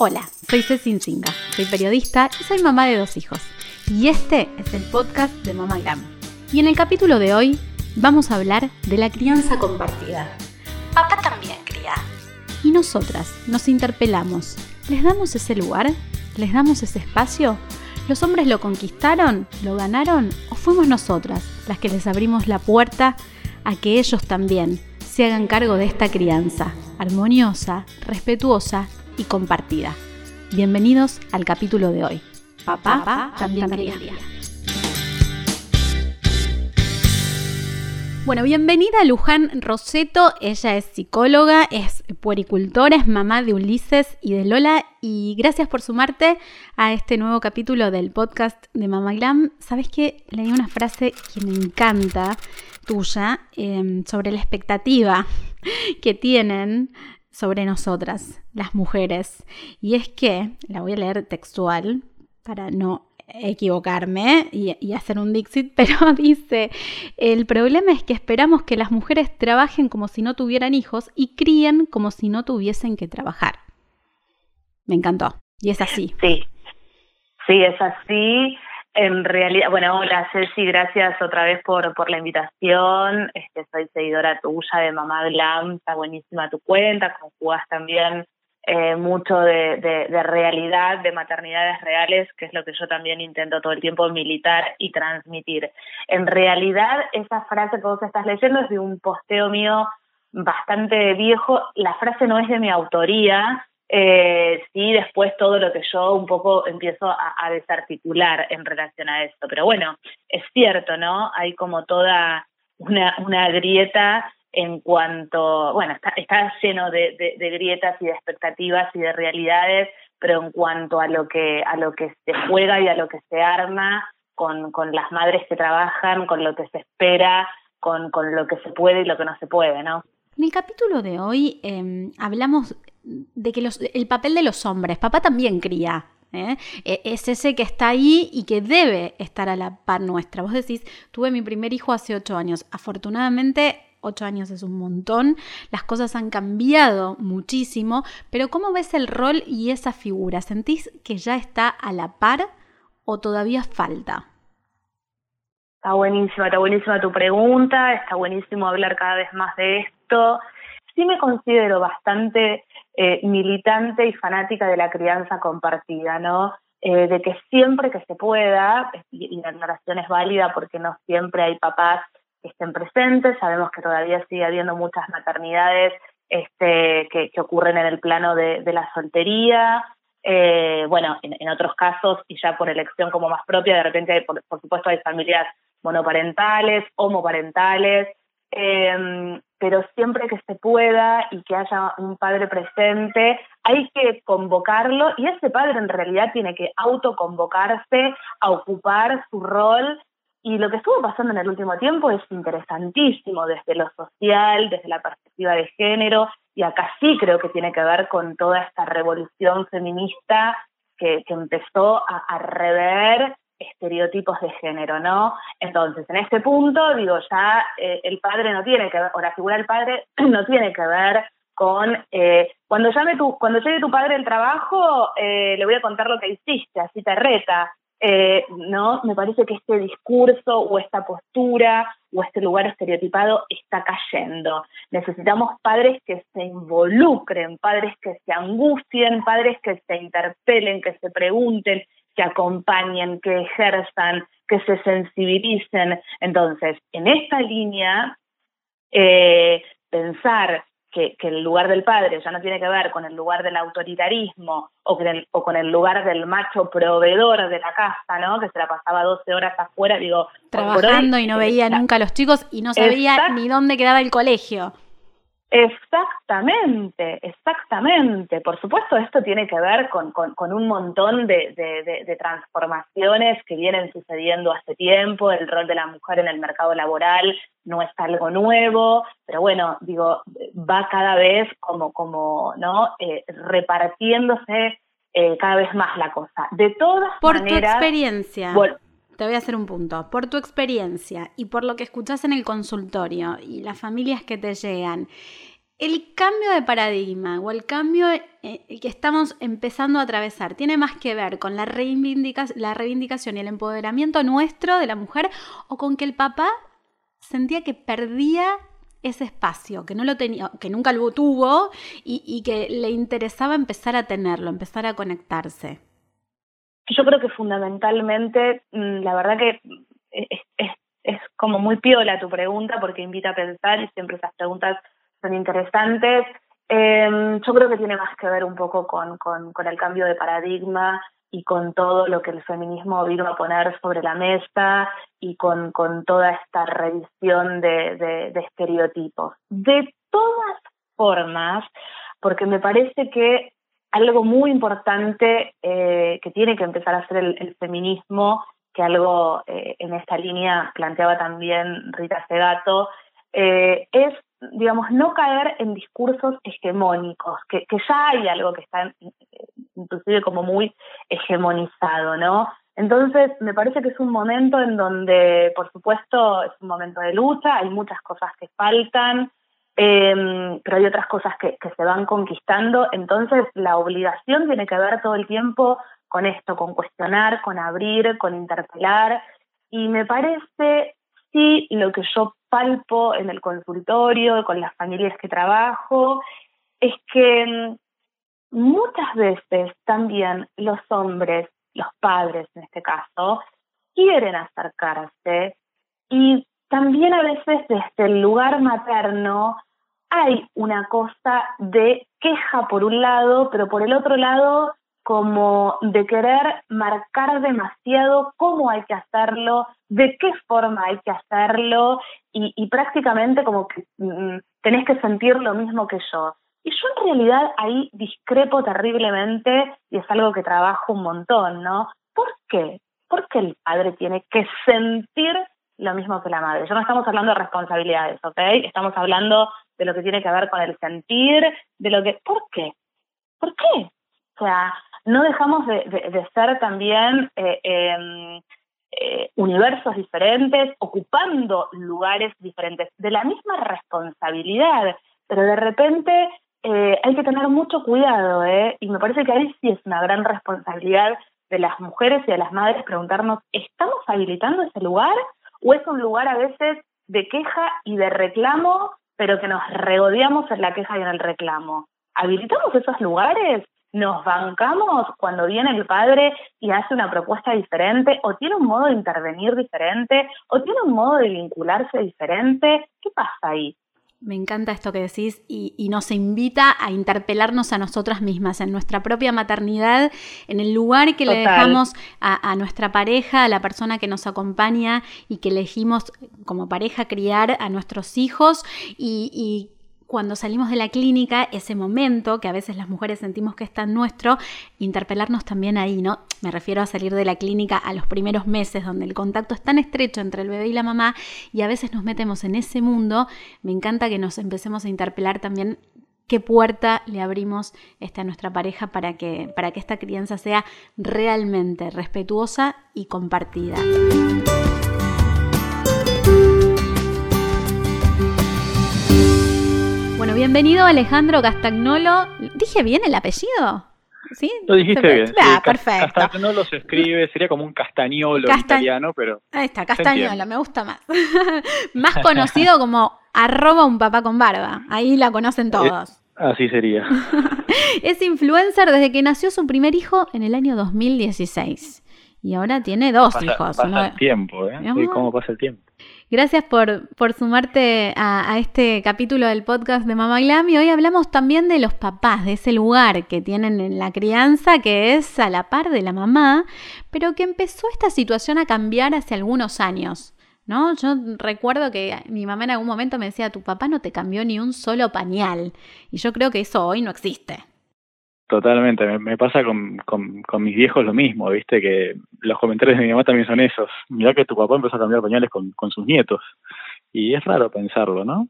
Hola, soy Ceci Insinga, soy periodista y soy mamá de dos hijos. Y este es el podcast de Mamá Glam. Y en el capítulo de hoy vamos a hablar de la crianza compartida. Papá también cría. Y nosotras nos interpelamos. ¿Les damos ese lugar? ¿Les damos ese espacio? ¿Los hombres lo conquistaron? ¿Lo ganaron? ¿O fuimos nosotras las que les abrimos la puerta a que ellos también se hagan cargo de esta crianza, armoniosa, respetuosa y compartida. Bienvenidos al capítulo de hoy. Papá, también, quería. Bueno, bienvenida a Luján Roseto. Ella es psicóloga, es puericultora, es mamá de Ulises y de Lola. Y gracias por sumarte a este nuevo capítulo del podcast de Mamá Glam. Sabes que leí una frase que me encanta tuya em, sobre la expectativa que tienen sobre nosotras, las mujeres. Y es que, la voy a leer textual para no equivocarme y, hacer un Dixit, pero dice, el problema es que esperamos que las mujeres trabajen como si no tuvieran hijos y críen como si no tuviesen que trabajar. Me encantó. Y es así. Sí, sí, es así. En realidad, bueno, hola Ceci, gracias otra vez por, por la invitación. Este, soy seguidora tuya de Mamá Glam, está buenísima tu cuenta, conjugas también eh, mucho de, de, realidad, de maternidades reales, que es lo que yo también intento todo el tiempo militar y transmitir. En realidad, esa frase que vos estás leyendo es de un posteo mío bastante viejo. La frase no es de mi autoría, eh, sí, después todo lo que yo un poco empiezo a, desarticular en relación a esto. Pero bueno, es cierto, ¿no? Hay como toda una, una grieta en cuanto, bueno, está, está lleno de, de, grietas y de expectativas y de realidades, pero en cuanto a lo que, a lo que se juega y a lo que se arma con, con las madres que trabajan, con lo que se espera, con, con lo que se puede y lo que no se puede, ¿no? En el capítulo de hoy em, hablamos de que los, el papel de los hombres, papá también cría, ¿eh? E, es ese que está ahí y que debe estar a la par nuestra. Vos decís, tuve mi primer hijo hace ocho años. Afortunadamente, ocho años es un montón, las cosas han cambiado muchísimo, pero ¿cómo ves el rol y esa figura? ¿Sentís que ya está a la par o todavía falta? Está buenísima, está buenísima tu pregunta, está buenísimo hablar cada vez más de esto. Sí me considero bastante eh, militante y fanática de la crianza compartida, ¿no? Eh, de que siempre que se pueda, y, la aclaración es válida porque no siempre hay papás que estén presentes, sabemos que todavía sigue habiendo muchas maternidades este, que, ocurren en el plano de, la soltería, eh, bueno, en, otros casos, y ya por elección como más propia, de repente, hay, por, supuesto, hay familias monoparentales, homoparentales, eh, pero siempre que se pueda y que haya un padre presente, hay que convocarlo y ese padre en realidad tiene que autoconvocarse a ocupar su rol. Y lo que estuvo pasando en el último tiempo es interesantísimo desde lo social, desde la perspectiva de género, y acá sí creo que tiene que ver con toda esta revolución feminista que, que empezó a, a rever estereotipos de género, ¿no? Entonces, en este punto, digo, ya eh, el padre no tiene que ver, o la figura del padre no tiene que ver con eh, cuando llame tu, cuando llegue tu padre al trabajo, eh, le voy a contar lo que hiciste, así te reta. no, me parece que este discurso o esta postura o este lugar estereotipado está cayendo. Necesitamos padres que se involucren, padres que se angustien, padres que se interpelen, que se pregunten, que acompañen, que ejerzan, que se sensibilicen. Entonces, en esta línea, eh, pensar que, el lugar del padre ya no tiene que ver con el lugar del autoritarismo o con el, o con el lugar del macho proveedor de la casa, ¿no? Que se la pasaba 12 horas afuera, digo... Trabajando y no veía nunca a los chicos y no sabía ni dónde quedaba el colegio. Exactamente, exactamente. Por supuesto, esto tiene que ver con, con, un montón de, de, transformaciones que vienen sucediendo hace tiempo. El rol de la mujer en el mercado laboral no es algo nuevo, pero bueno, digo, va cada vez como, como ¿no? Eh, repartiéndose eh, cada vez más la cosa. De todas Por maneras. Por tu experiencia. Te voy a hacer un punto. Por tu experiencia y por lo que escuchas en el consultorio y las familias que te llegan, el cambio de paradigma o el cambio eh, que estamos empezando a atravesar tiene más que ver con la, la reivindicación y el empoderamiento nuestro de la mujer o con que el papá sentía que perdía ese espacio, que no lo tenía, que nunca lo tuvo y, que le interesaba empezar a tenerlo, empezar a conectarse. Yo creo que fundamentalmente, mm, la verdad que es, es como muy piola tu pregunta porque invita a pensar y siempre esas preguntas son interesantes. Em, yo creo que tiene más que ver un poco con, con, con, el cambio de paradigma y con todo lo que el feminismo vino a poner sobre la mesa y con, con toda esta revisión de, de, estereotipos. De todas formas, porque me parece que algo muy importante eh, que tiene que empezar a hacer el, feminismo, que algo eh, en esta línea planteaba también Rita Segato, eh, es digamos, no caer en discursos hegemónicos, que, que ya hay algo que está inclusive como muy hegemonizado, ¿no? Entonces, me parece que es un momento en donde, por supuesto, es un momento de lucha, hay muchas cosas que faltan, eh, pero hay otras cosas que, que se van conquistando, entonces la obligación tiene que ver todo el tiempo con esto, con cuestionar, con abrir, con interpelar, y me parece sí lo que yo palpo en el consultorio, con las familias que trabajo, es que mm, muchas veces también los hombres, los padres en este caso, quieren acercarse y también a veces desde el lugar materno hay una cosa de queja por un lado, pero por el otro lado como de querer marcar demasiado cómo hay que hacerlo, de qué forma hay que hacerlo y, prácticamente como que mm, tenés que sentir lo mismo que yo. Y yo en realidad ahí discrepo terriblemente y es algo que trabajo un montón, ¿no? ¿Por qué? Porque el padre tiene que sentir lo mismo que la madre. Yo no estamos hablando de responsabilidades, ¿ok? Estamos hablando de lo que tiene que ver con el sentir, de lo que... ¿Por qué? ¿Por qué? O sea, no dejamos de, ser también eh, em, eh, universos diferentes, ocupando lugares diferentes, de la misma responsabilidad, pero de repente eh, hay que tener mucho cuidado, ¿eh? y me parece que ahí sí es una gran responsabilidad de las mujeres y de las madres preguntarnos, ¿estamos habilitando ese lugar o es un lugar a veces de queja y de reclamo, pero que nos regodeamos en la queja y en el reclamo? ¿Habilitamos esos lugares nos bancamos cuando viene el padre y hace una propuesta diferente, o tiene un modo de intervenir diferente, o tiene un modo de vincularse diferente. ¿Qué pasa ahí? Me encanta esto que decís y, nos invita a interpelarnos a nosotras mismas, en nuestra propia maternidad, en el lugar que le dejamos a, nuestra pareja, a la persona que nos acompaña y que elegimos como pareja criar a nuestros hijos y, y cuando salimos de la clínica, ese momento que a veces las mujeres sentimos que es tan nuestro, interpelarnos también ahí, ¿no? Me refiero a salir de la clínica a los primeros meses donde el contacto es tan estrecho entre el bebé y la mamá y a veces nos metemos en ese mundo. Me encanta que nos empecemos a interpelar también qué puerta le abrimos este, a nuestra pareja para que, para que esta crianza sea realmente respetuosa y compartida. Bienvenido Alejandro Castagnolo. ¿Dije bien el apellido? ¿Sí? Lo dijiste bien. Ah, perfecto. Castagnolo se escribe, sería como un castañolo italiano, pero. Ahí está, Castagnolo, me gusta más. más conocido como arroba un papá con barba. Ahí la conocen todos. así sería. es influencer desde que nació su primer hijo en el año 2016. Y ahora tiene dos hijos. Pasa el tiempo, ¿eh? ¿Cómo pasa el tiempo? Gracias por, por sumarte a, este capítulo del podcast de Mamá Glam y hoy hablamos también de los papás, de ese lugar que tienen en la crianza que es a la par de la mamá, pero que empezó esta situación a cambiar hace algunos años. ¿No? Yo recuerdo que mi mamá en algún momento me decía, tu papá no te cambió ni un solo pañal. Y yo creo que eso hoy no existe. Totalmente, me, pasa con, con, con, mis viejos lo mismo, viste, que los comentarios de mi mamá también son esos. Mirá que tu papá empezó a cambiar pañales con, con sus nietos. Y es raro pensarlo, ¿no?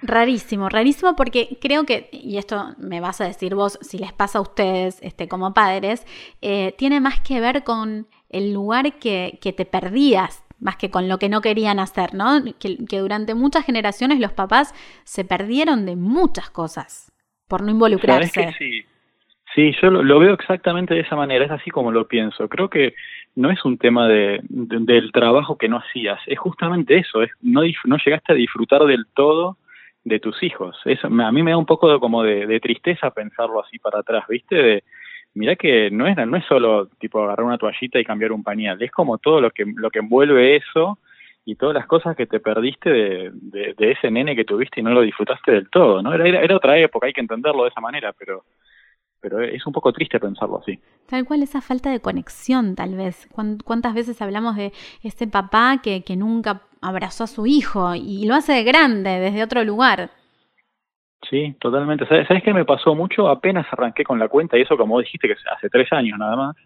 Rarísimo, rarísimo porque creo que, y esto me vas a decir vos, si les pasa a ustedes este, como padres, eh, tiene más que ver con el lugar que, que te perdías más que con lo que no querían hacer, ¿no? Que, durante muchas generaciones los papás se perdieron de muchas cosas por no involucrarse. sí. Sí, yo lo, veo exactamente de esa manera, es así como lo pienso. Creo que no es un tema de, del trabajo que no hacías, es justamente eso, es no, no llegaste a disfrutar del todo de tus hijos. Eso, a mí me da un poco de, como de, de tristeza pensarlo así para atrás, ¿viste? De, mirá que no es, no es solo tipo agarrar una toallita y cambiar un pañal, es como todo lo que, lo que envuelve eso y todas las cosas que te perdiste de, de, ese nene que tuviste y no lo disfrutaste del todo, ¿no? Era, era, otra época, hay que entenderlo de esa manera, pero pero es un poco triste pensarlo así. Tal cual, esa falta de conexión, tal vez. ¿Cuántas veces hablamos de ese papá que, que nunca abrazó a su hijo y lo hace de grande, desde otro lugar? Sí, totalmente. ¿Sabes, ¿Sabes qué me pasó mucho? Apenas arranqué con la cuenta, y eso como dijiste que hace tres años nada más,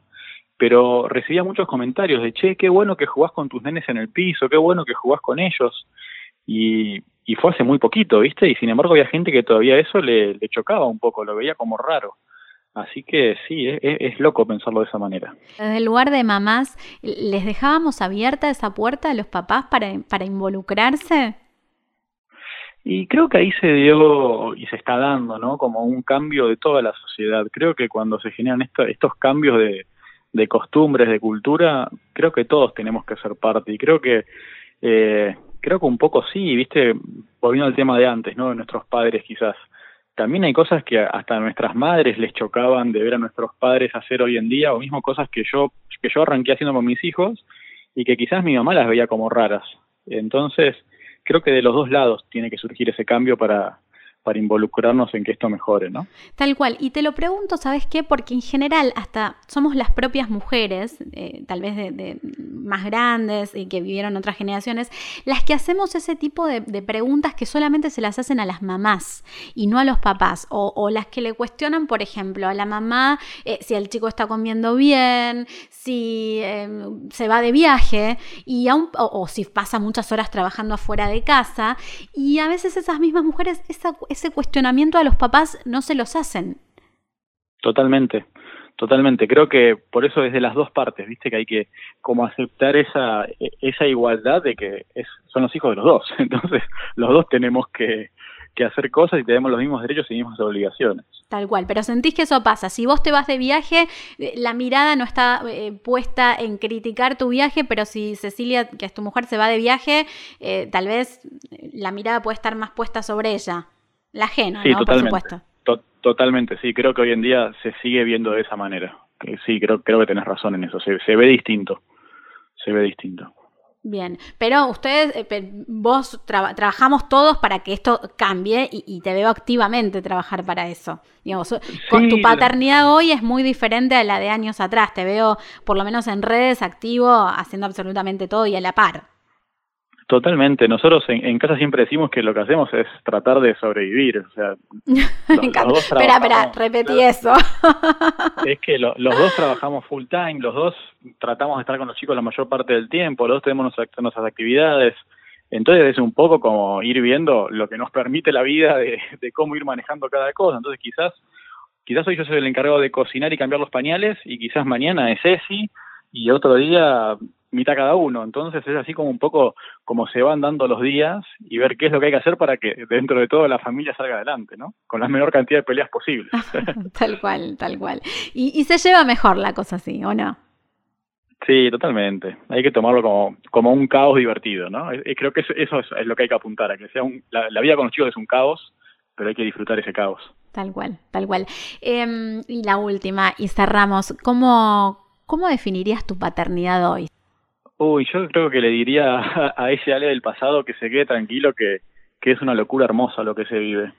pero recibía muchos comentarios de, che, qué bueno que jugás con tus nenes en el piso, qué bueno que jugás con ellos. Y, y fue hace muy poquito, ¿viste? Y sin embargo había gente que todavía eso le, le chocaba un poco, lo veía como raro. Así que sí, es, es, loco pensarlo de esa manera. Desde el lugar de mamás, ¿les dejábamos abierta esa puerta a los papás para, para involucrarse? Y creo que ahí se dio y se está dando, ¿no? Como un cambio de toda la sociedad. Creo que cuando se generan estos cambios de, de costumbres, de cultura, creo que todos tenemos que ser parte. Y creo que, eh, creo que un poco sí, viste, volviendo al tema de antes, ¿no? De nuestros padres quizás. También hay cosas que hasta a nuestras madres les chocaban de ver a nuestros padres hacer hoy en día, o mismo cosas que yo, que yo arranqué haciendo con mis hijos y que quizás mi mamá las veía como raras. Entonces, creo que de los dos lados tiene que surgir ese cambio para, para involucrarnos en que esto mejore, ¿no? Tal cual. Y te lo pregunto, ¿sabes qué? Porque en general hasta somos las propias mujeres, eh, tal vez de, más grandes y que vivieron otras generaciones, las que hacemos ese tipo de, preguntas que solamente se las hacen a las mamás y no a los papás. O, las que le cuestionan, por ejemplo, a la mamá eh, si el chico está comiendo bien, si em, se va de viaje y o, o, si pasa muchas horas trabajando afuera de casa. Y a veces esas mismas mujeres, esa ese cuestionamiento a los papás no se los hacen. Totalmente, totalmente. Creo que por eso desde las dos partes, viste que hay que como aceptar esa esa igualdad de que es, son los hijos de los dos. Entonces los dos tenemos que, que hacer cosas y tenemos los mismos derechos y mismas obligaciones. Tal cual, pero sentís que eso pasa. Si vos te vas de viaje, eh, la mirada no está eh, puesta en criticar tu viaje, pero si Cecilia, que es tu mujer, se va de viaje, eh, tal vez la mirada puede estar más puesta sobre ella. La ajena, sí, ¿no? Totalmente. Por supuesto. totalmente, sí, creo que hoy en día se sigue viendo de esa manera. Sí, creo, creo que tenés razón en eso, se, se ve distinto, se ve distinto. Bien, pero ustedes, eh, vos trabajamos todos para que esto cambie y, te veo activamente trabajar para eso. Digamos, con tu paternidad hoy es muy diferente a la de años atrás. Te veo, por lo menos en redes, activo, haciendo absolutamente todo y a la par. Totalmente. Nosotros en, casa siempre decimos que lo que hacemos es tratar de sobrevivir. O sea, espera, espera, repetí eso. es que los dos trabajamos full time, los dos tratamos de estar con los chicos la mayor parte del tiempo, los dos tenemos nuestras, actividades. Entonces es un poco como ir viendo lo que nos permite la vida de, de cómo ir manejando cada cosa. Entonces quizás quizás hoy yo soy el encargado de cocinar y cambiar los pañales y quizás mañana es Ceci y otro día mitad cada uno. Entonces es así como un poco como se van dando los días y ver qué es lo que hay que hacer para que dentro de todo la familia salga adelante, ¿no? Con la menor cantidad de peleas posible. tal cual, tal cual. Y, se lleva mejor la cosa así, ¿o no? Sí, totalmente. Hay que tomarlo como, como un caos divertido, ¿no? creo que eso, es, lo que hay que apuntar, a que sea un, la, vida con los chicos es un caos, pero hay que disfrutar ese caos. Tal cual, tal cual. Em, y la última, y cerramos, ¿cómo, ¿cómo definirías tu paternidad hoy? Uy, yo creo que le diría a, ese Ale del pasado que se quede tranquilo, que, que es una locura hermosa lo que se vive.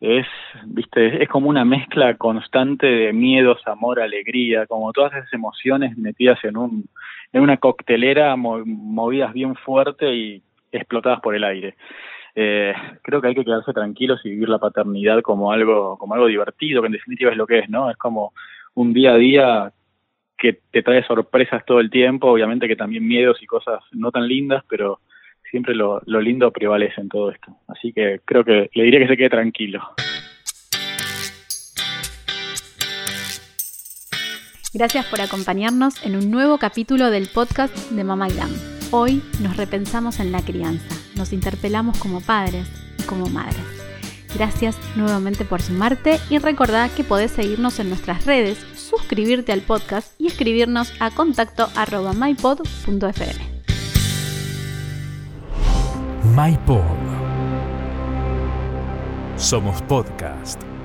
Es, viste, es como una mezcla constante de miedos, amor, alegría, como todas esas emociones metidas en un, en una coctelera, movidas bien fuerte y explotadas por el aire. Eh, creo que hay que quedarse tranquilos y vivir la paternidad como algo, como algo divertido, que en definitiva es lo que es, ¿no? Es como un día a día que te trae sorpresas todo el tiempo, obviamente que también miedos y cosas no tan lindas, pero siempre lo, lo lindo prevalece en todo esto. Así que creo que le diría que se quede tranquilo. Gracias por acompañarnos en un nuevo capítulo del podcast de Mamá Glam. Hoy nos repensamos en la crianza, nos interpelamos como padres y como madres. Gracias nuevamente por sumarte y recordá que podés seguirnos en nuestras redes suscribirte al podcast y escribirnos a contacto arroba mypod.fm. MyPod. Somos podcast.